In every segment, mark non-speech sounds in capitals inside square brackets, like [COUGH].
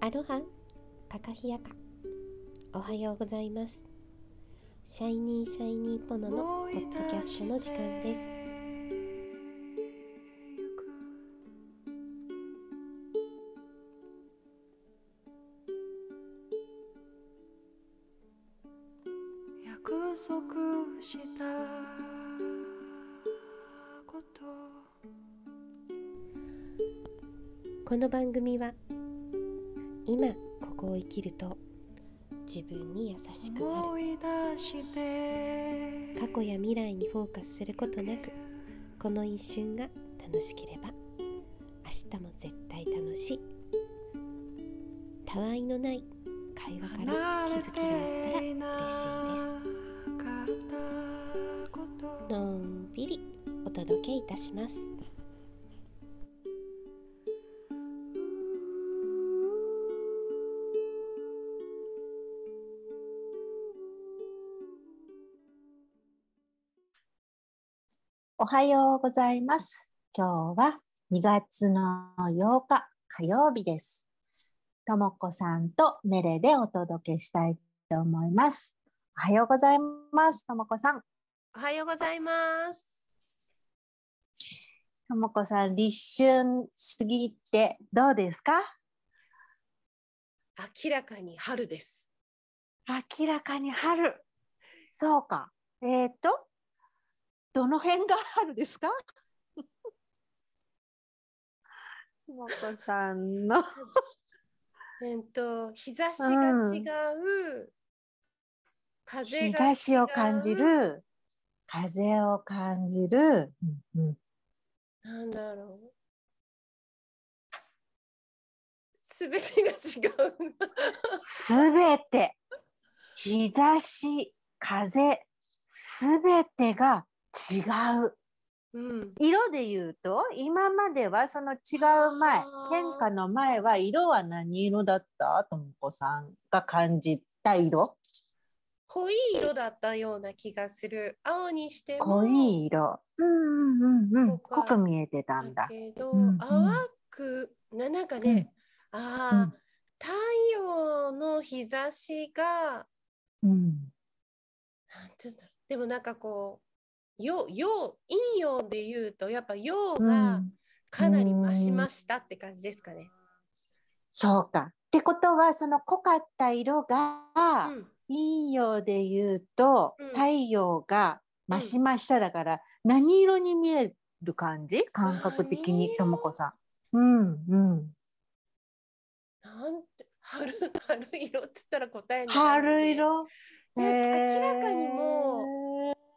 アロハカカヒヤカ。おはようございます。シャイニーシャイニーポノのポッドキャストの時間です番組は今ここを生きると自分に優しくなる。過去や未来にフォーカスすることなくこの一瞬が楽しければ明日も絶対楽しい。たわいのない会話から気づきがあったら嬉しいです。のんびりお届けいたしますはようございます。今日は2月の8日火曜日です。ともこさんとメレでお届けしたいと思います。おはようございます。ともこさん。おはようございますともこさん、立春過ぎてどうですか？明らかに春です明らかに春。そうか。えっ、と、どの辺が春ですか？と [LAUGHS] もこさんの。えっと日差しが違う、風が違う。日差しを感じる、風を感じる、うんうん。なんだろう。すべてが違う。[LAUGHS] すべて、日差し、風、すべてが違う。うん。色で言うと、今まではその違う前変化の前は色は何色だった？ともこさんが感じた色濃い色だったような気がする。青にしても。濃い色。うんうんうんうん。濃く見えてたんだだ。けど、うんうん淡く、ななんかね、ああ、うん太陽の日差しが、うん。なんていうんだろう。でもなんかこう、陽、陽、陰陽で言うと、やっぱ陽うがんかなり増しましたって感じですかね。そうか。ってことは、その濃かった色が、うん陰陽で言うと、うん太陽が増し増しただから、何色に見える感じ？感覚的に、ともこさん。うんうん。なんて春 [LAUGHS] 春色っつったら答えになる春ね色？なんか明らかにへもー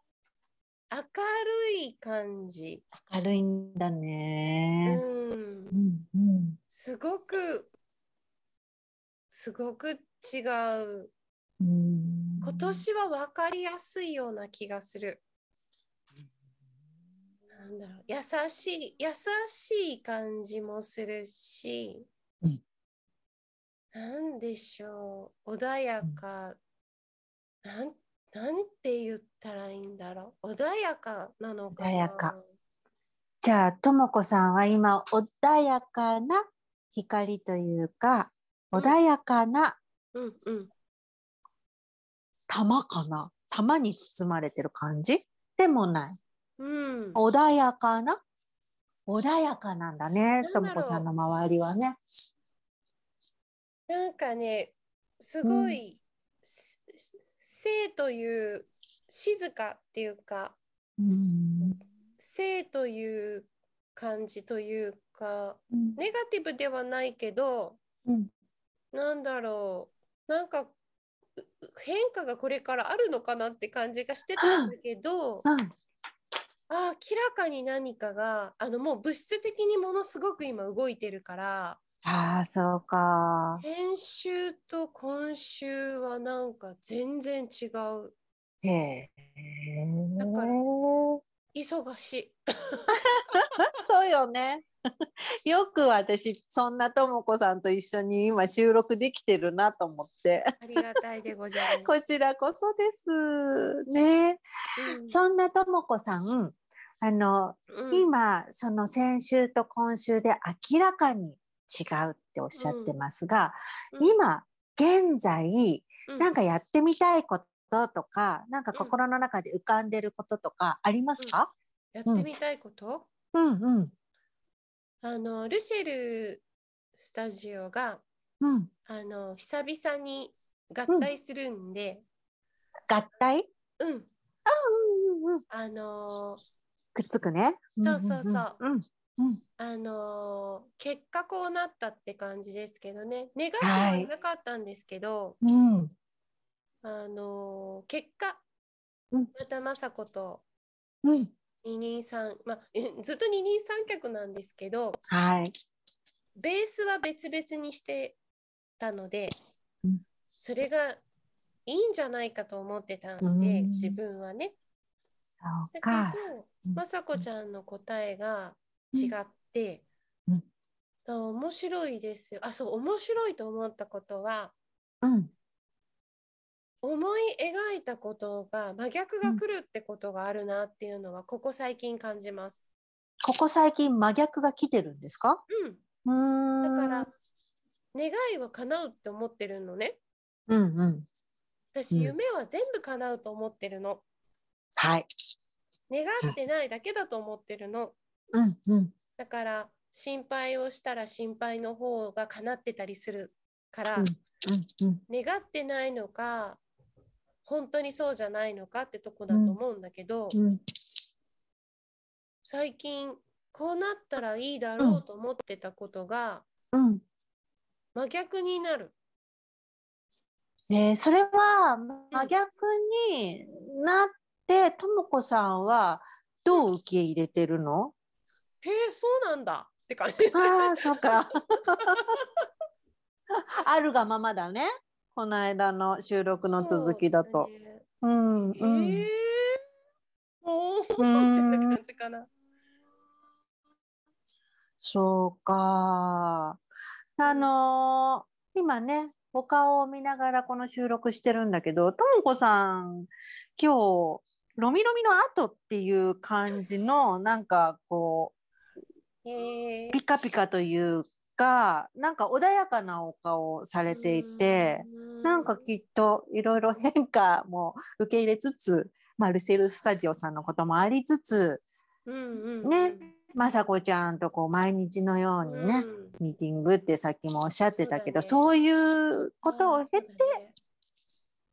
明るい感じ、明るいんだうね。ん、うんうん。すごくすごく違う。うん。今年は分かりやすいような気がする。なんだろう。優しい優しい感じもするし、うん。なんでしょう。穏やか、なんなんて言ったらいいんだろう。穏やかなのかな。穏やか。じゃあ、ともこさんは今、穏やかな光というか、うん。穏やかなうんうん。玉かな？玉に包まれてる感じ？でもない。うん。穏やかな？穏やかなんだね、ともこさんの周りはね。なんかねすごい、す静という静かっていうかうん静という感じというかうんネガティブではないけどうんなんだろうなんか変化がこれからあるのかなって感じがしてたんだけどうんあ明らかに何かがあのもう物質的にものすごく今動いてるからああ、そうか。先週と今週はなんか全然違うへえ。だから忙しい。[LAUGHS] そうよね。[LAUGHS] よく私、そんなともこさんと一緒に今収録できてるなと思って。ありがたいでございます。[LAUGHS] こちらこそです。ね。うんそんなともこさん、あの、うん今、その先週と今週で明らかに違うっておっしゃってますが、うん。今現在うん。なんかやってみたいこととか、なんか心の中で浮かんでることとかありますか？やってみたいこと、うん。うん。あのルシェルスタジオがうん。あの久々に合体するんで、合体？うん、うんうんうん。あのくっつくね。そうそうそう。うんうん。あの結果こうなったって感じですけどね。願ってははいなかったんですけど、うん。うんあの結果、うん。また雅子とうん。二人三まあえ [LAUGHS] ずっと二人三脚なんですけどはい。ベースは別々にしてたので、うん。それがいいんじゃないかと思ってたんで、うん。自分はね。そうちゃんの答えが違って、うんだから面白いですよ。あそう面白いと思ったことはうん思い描いたことが真逆が来るってことがあるなっていうのはここ最近感じます。ここ最近真逆が来てるんですか？うん、うーん。だから願いは叶うって思ってるのね。うんうん。私、うん夢は全部叶うと思ってるの。はい。願ってないだけだと思ってるの。うんうんだから心配をしたら心配の方が叶ってたりするから、うんうん願ってないのか本当にそうじゃないのかってとこだと思うんだけど、うん最近こうなったらいいだろうと思ってたことがうん。真逆になる。えーそれは真逆になってともこさんはどう受け入れてるの？へえそうなんだって感じ。ああ、そうか。[LAUGHS] あるがままだね。この間の収録の続きだと。そうねうんうえおーうんって感じかな。そうか。あのー今ね、お顔を見ながらこの収録してるんだけど、ともこさん、今日、ロミロミの後っていう感じの、なんかこう、ピカピカというか、なんか穏やかなお顔をされていて、なんかきっといろいろ変化も受け入れつつ、まあ、ルセルスタジオさんのこともありつつ、うんうんうん。ね雅子ちゃんとこう毎日のようにね、うん。ミーティングってさっきもおっしゃってたけどそそうねいうことを経て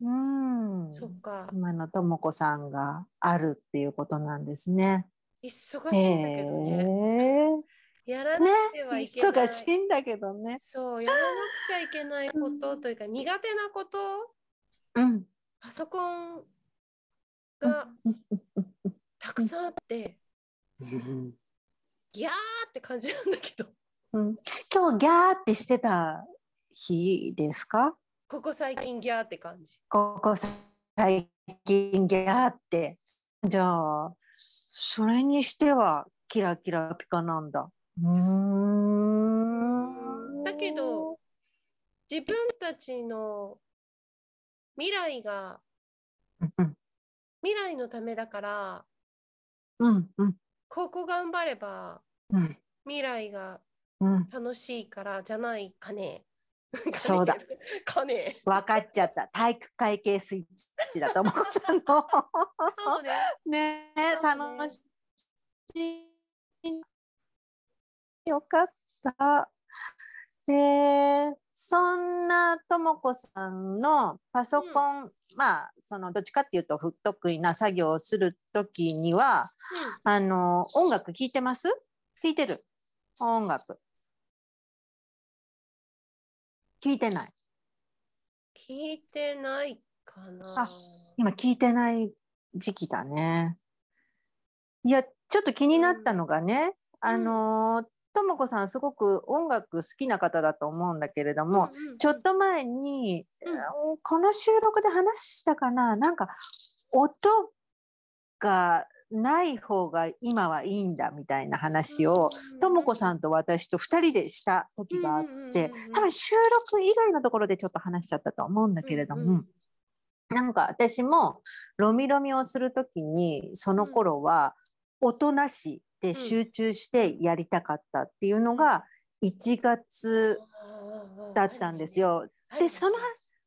うん。そっか。今のともこさんがあるっていうことなんですね。忙しいんだけどね。へやらなねくてはいけない、忙しいんだけどね。そうやらなくちゃいけないことというか苦手なことうん。パソコンがたくさんあってギャーって感じなんだけどうん今日ギャーってしてた日ですか？ここ最近ギャーって感じここ最近ギャーって。じゃあそれにしてはキラキラピカなんだ。うーん。だけど自分たちの未来がうん未来のためだからうんうん。ここ頑張ればうん。未来がうん。楽しいからじゃない [LAUGHS] かね。そうだ。かね。分かっちゃった。体育会系スイッチだと思う。さんのね。[LAUGHS] ね。楽しいよかった。でそんなともこさんのパソコン、まあそのどっちかっていうと不得意な作業をする時にはあの音楽聴いてます？聴いてる。音楽。聴いてない。聞いてないかな。あ今聞いてない時期だね。いや、ちょっと気になったのがね、あのーともこさんすごく音楽好きな方だと思うんだけれども、うんうんちょっと前に、うん。この収録で話したかな、なんか音がない方が今はいいんだみたいな話を、ともこさんと私と2人でした時があって、多分収録以外のところでちょっと話しちゃったと思うんだけれども、うんうんなんか私もロミロミをするときにその頃は音なしで集中してやりたかったっていうのが1月だったんです。よ。でその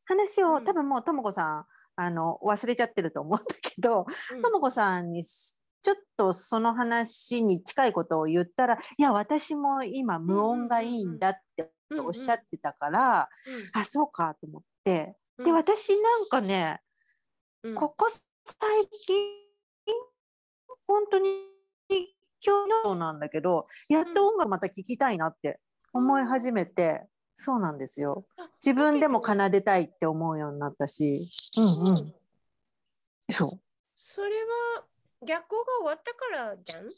話をうん。多分もうともこさんあの忘れちゃってると思うんだけどうん。ともこさんにすちょっとその話に近いことを言ったらいや私も今無音がいいんだっておっしゃってたから、あそうかと思って。うん。で私なんかね、うん。ここ最近本当に今日のなんだけどやっと音楽また聴きたいなって思い始めて、そうなんですよ。あ自分でも奏でたいって思うようになったし。うんううんん。そう。それは逆光が終わったからじゃん？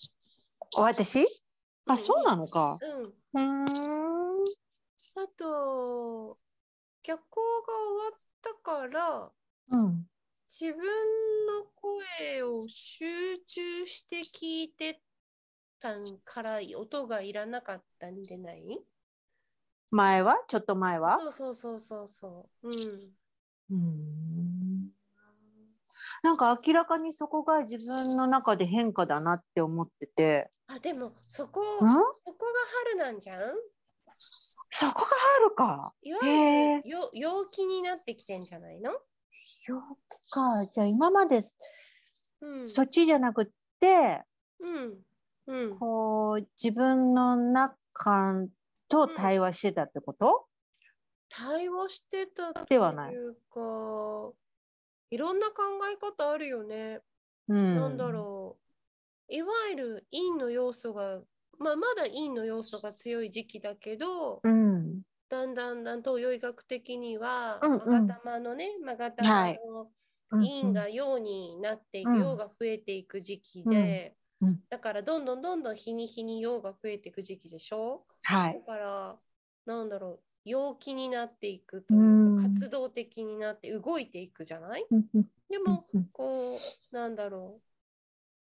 私あそうなのか。うん。うー。んあと、逆光が終わったから、うん。自分の声を集中して聞いてたんから音がいらなかったんでない？前は？ちょっと前は？そうそうそうそうそう。うん。うーん。なんか明らかにそこが自分の中で変化だなって思ってて。あ、でもそこ、ん？そこが春なんじゃん？そこが春か。いわへゆるよ陽気になってきてんじゃないの？陽気か。じゃあ今までうん。そっちじゃなくってうん。うん。こう自分の中と対話してたってこと、対話してたってではないいうか、いろんな考え方あるよね。うん、なんだろう。いわゆる陰の要素が、まあ、まだ陰の要素が強い時期だけど、う。うん。だんだんだん東洋医学的には、うんうんのね、勾は玉いのうん陰が陽になっていく、うん陽が増えていく時期で、うん。うんだからどんどんどんどん日に日に陽が増えていく時期でしょ？はい。だから、なんだろう、陽気になっていくというか、うん。活動的になって動いていくじゃない？うんうん。でも、うんこう、なんだろ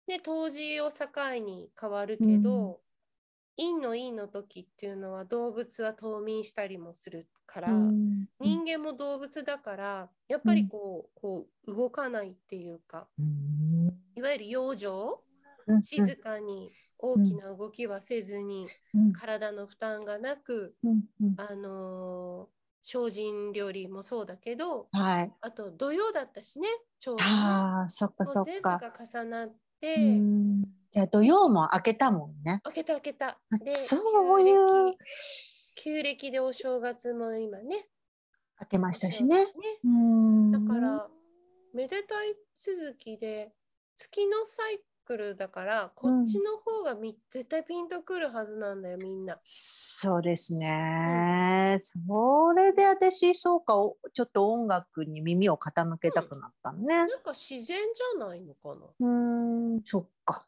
う。ね、当時を境に変わるけど、陰の陰の時っていうのは動物は冬眠したりもするから、うん。人間も動物だから、やっぱりこう、こう動かないっていうか、うん。いわゆる養生、うん静かに大きな動きはせずに、うん体の負担がなく、あのー精進料理もそうだけど、はい。あと土曜だったしね、ちょうどねああ、そっか全部。が重なって、うんじゃあ土曜も開けたもんね。開けた開けた。で、そういう旧暦旧暦でお正月も今ね。開けましたしね。ねうんだから、めでたい続きで、月のサイクルだから、こっちの方がみ、絶対ピンとくるはずなんだよ、みんな。そうですね。それで私、そうか、おちょっと音楽に耳を傾けたくなったのね。なんか自然じゃないのかな。うん、そっか。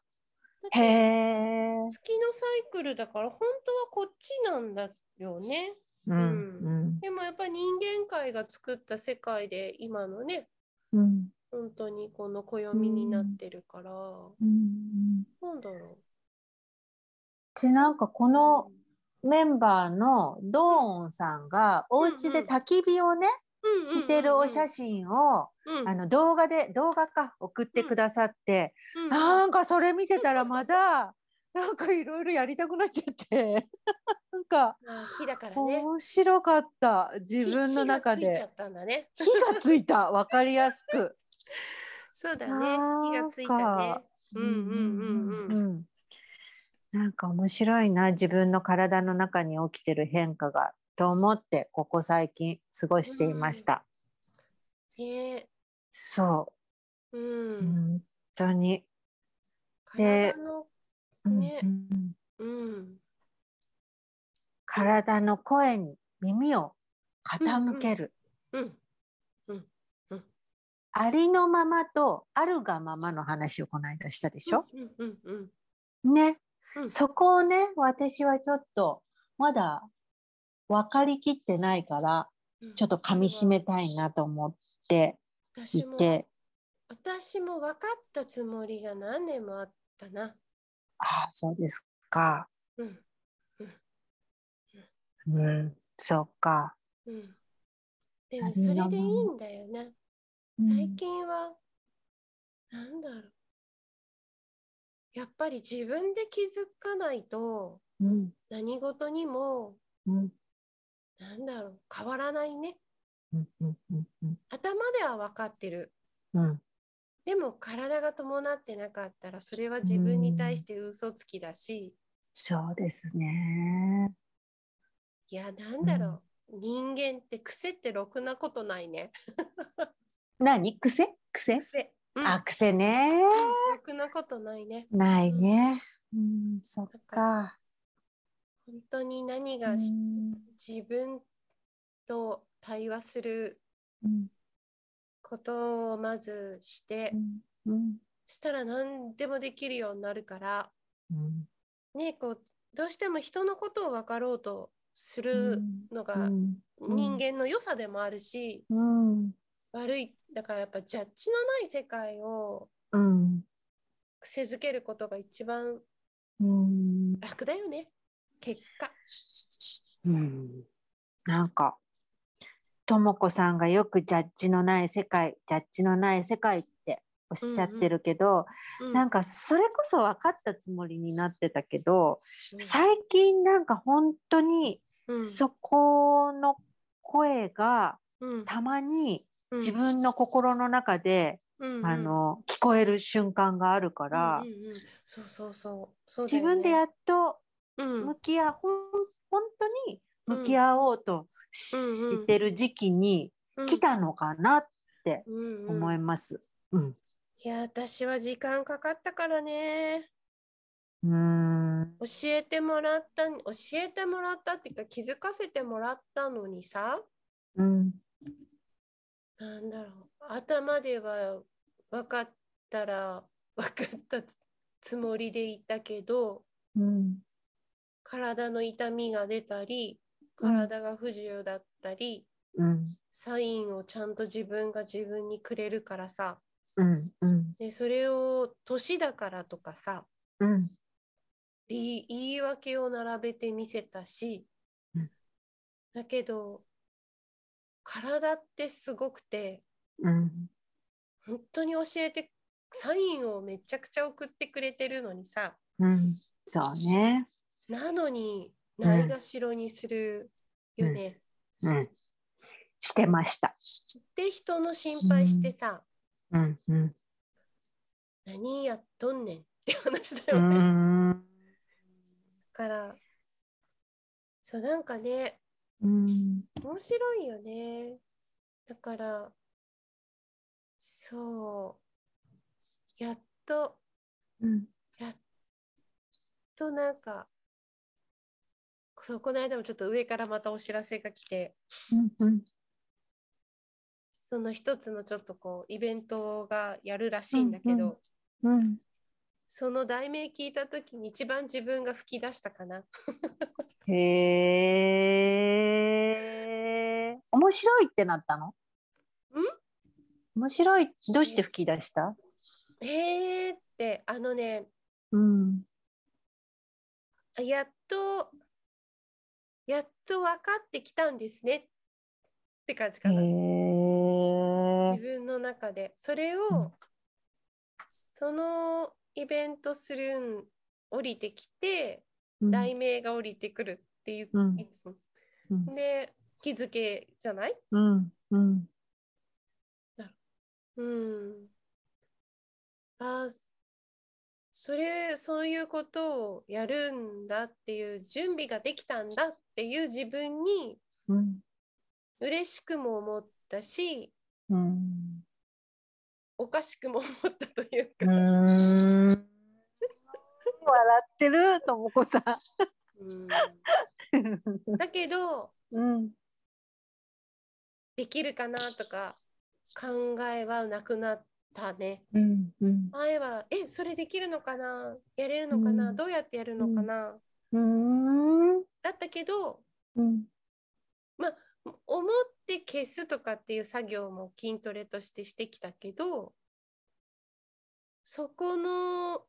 へえ。月のサイクルだから、本当はこっちなんだよね。うん、うん、でもやっぱり人間界が作った世界で今のね、うん、本当にこの暦になってるから、う。ん。なん。だろうで、なん。かこ。のメンバーのドーンさん。がお家で焚き火をね、してるお写真を、真あの動画で、動画か送ってくださって、なん。かそれ見てたらまだ、なん。かいろいろやりたくなっちゃって、なん。か火だからね。面白かった。自分の中で火がつい。たね。火がついた。わかりやすく。[LAUGHS] そうだね。火がついたね。うんうんうんうん。うんなんか面白いな自分の体の中に起きてる変化がと思ってここ最近過ごしていました。ねそうう、ん。本当に。でうんうん。体の声に耳を傾ける。うん。ありのままとあるがままの話をこの間したでしょ、うんうんうんね、うん。そこをね私はちょっとまだ分かりきってないからうん。ちょっと噛み締めたいなと思っていて。私も分かったつもりが何年もあったな。ああそうですか。うん。うん。そうか、うん。でもそれでいいんだよな。最近は、なんだろう。やっぱり自分で気づかないと、うん。何事にもうん。なんだろう変わらないね。うんうんうんうん。頭では分かってる。うん。でも体が伴ってなかったらそれは自分に対して嘘つきだし、そうですね。いやなんだろう、人間って癖ってろくなことないね何？癖？癖？癖、うん。あ、癖ね。ろくなことないね。ないね。うん、そっか。本当に何うがし、ん。自分と対話するうん。ことをまずして、うん。うん。したら何でもできるようになるからうん。ねこうどうしても人のことを分かろうとするのがうん。人間の良さでもあるし、うん。悪いだからやっぱジャッジのない世界をうん。癖づけることが一番うん。楽だよね。結果。うん。なんか、ともこさんがよくジャッジのない世界、ジャッジのない世界っておっしゃってるけど、うんなんかそれこそ分かったつもりになってたけど、うん。最近なんか本当にうん。そこの声がうん。たまにうん自分の心の中で、うんうん。あの聞こえる瞬間があるから、うんうんうん。そうそうそう。自分でやっとうん。向き合う、ほん本当に向き合おうとし,、てる時期にうん来たのかなって思います。うん。いや私は時間かかったからね。うーん。教えてもらった教えてもらったっていうか気づかせてもらったのにさ。うん。なんだろう頭では分かったら [LAUGHS] 分かったつもりでいたけどうん。体の痛みが出たりうん体が不自由だったり、うん。サインをちゃんと自分が自分にくれるからさうん。うん。でそれを年だからとかさうん。言い言い訳を並べてみせたし、うんだけど体ってすごくてうん。本当に教えてサインをめちゃくちゃ送ってくれてるのにさうん。そうね。なのにないがしろにするよね。うん。してました。で人の心配してさ、うん。うん。何やっとんねんって話だうよね。だん。からそうなんかねうん。面白いよね。だからそうやっとうん。やっとなんかそうこの間もちょっと上からまたお知らせが来てうん。その一つのちょっとこうイベントがやるらしいんだけど、うんうん。その題名聞いた時に一番自分が吹き出したかな。へえ。面白いってなったの？ん？面白い。どうして吹き出した？えーってあのねうん。あやっとやっと分かってきたんですねって感じかへな。え自。分の中でそれを、うんそのイベントするん降りてきて、うん題名が降りてくるっていう、うんいつもうんで気づけじゃない？うん。うん。うんあそれそういうことをやるんだっていう準備ができたんだっていう自分にうん。嬉しくも思ったしうん。おかしくも思ったというか、うん。笑ってるともこさん。うんだけどうん。できるかなとか考えはなくなったね。うん。うん。前はえそれできるのかな？やれるのかな、うんどうやってやるのかな、うん。だったけどうん。思って消すとかっていう作業も筋トレとしてしてきたけどそこの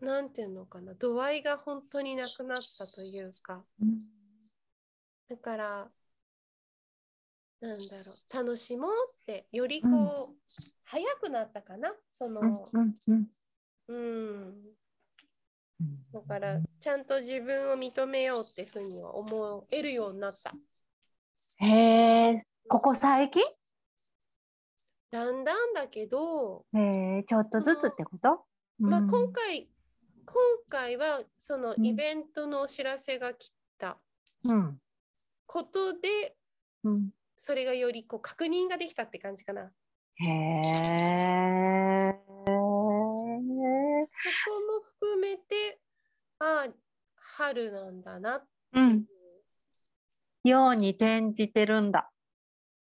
なんていうのかな度合いが本当になくなったというかだからなんだろう楽しもうってよりこう、早くなったかなそのうん。うん。うんだからちゃんと自分を認めようってふうには思えるようになった。へえ、ここ最近？だんだんだけど、へえ、ちょっとずつってこと？まあ、うん今回今回はそのうんイベントのお知らせが来たうん。ことで、うん。それがよりこう確認ができたって感じかな。へえ。そこも含めてああ春なんだなってう。いうんように転じてるんだ。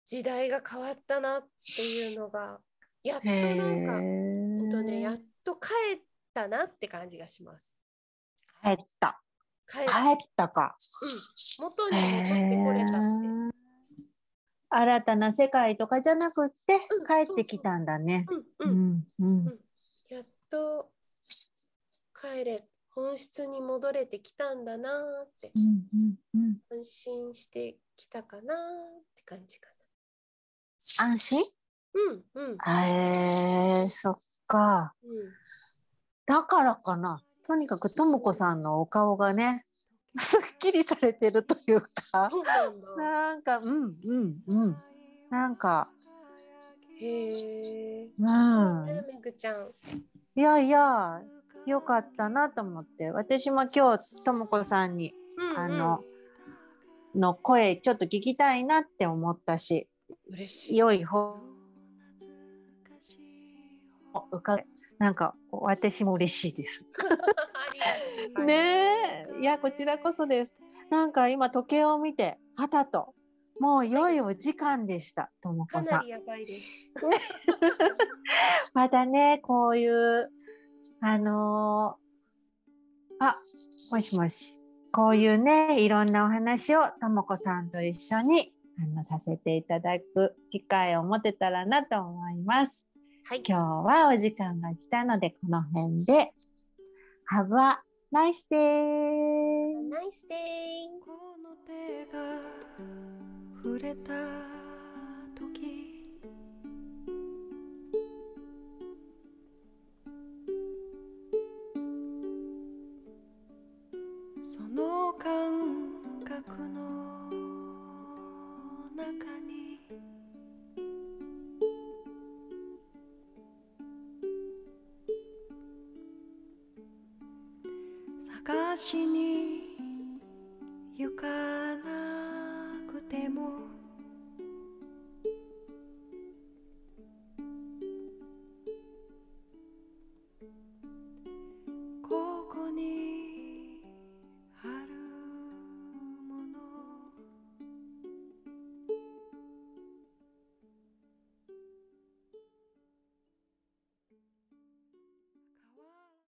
時代が変わったなっていうのがやっとへなんか、ほんとえ。ね、やっと帰ったなって感じがします。帰った。帰ったか。うん、元に戻ってこれたって。新たな世界とかじゃなくってうん帰ってきたんだね。うんううんんうんやっと帰れ本質に戻れてきたんだなーってうんうんうん安心してきたかなーって感じか安心？な。うんうんへえそっか。うん。だからかな。とにかくともこさんのお顔がね、すっきりされてるというか、なんか、うんうんうん。なんか、へえ。うん。ねめぐちゃん。いやいや、よかったなと思って、私も今日ともこさんに、うんうんあの、の声ちょっと聞きたいなって思ったし、嬉しい。良い方を伺いなんか私も嬉しいです。ねえ、いやこちらこそです。なんか今時計を見て、はたと、もう良いお時間でした、ともこさ。んりやばいです。[LAUGHS] またね、こういう、あのーあ、もしもし。こういうね、いろんなお話をともこさんと一緒にあのさせていただく機会を持てたらなと思います。はい。今日はお時間が来たので、この辺で。Have a nice day! ナイスデイ。この手が触れた時その感覚の中に探しに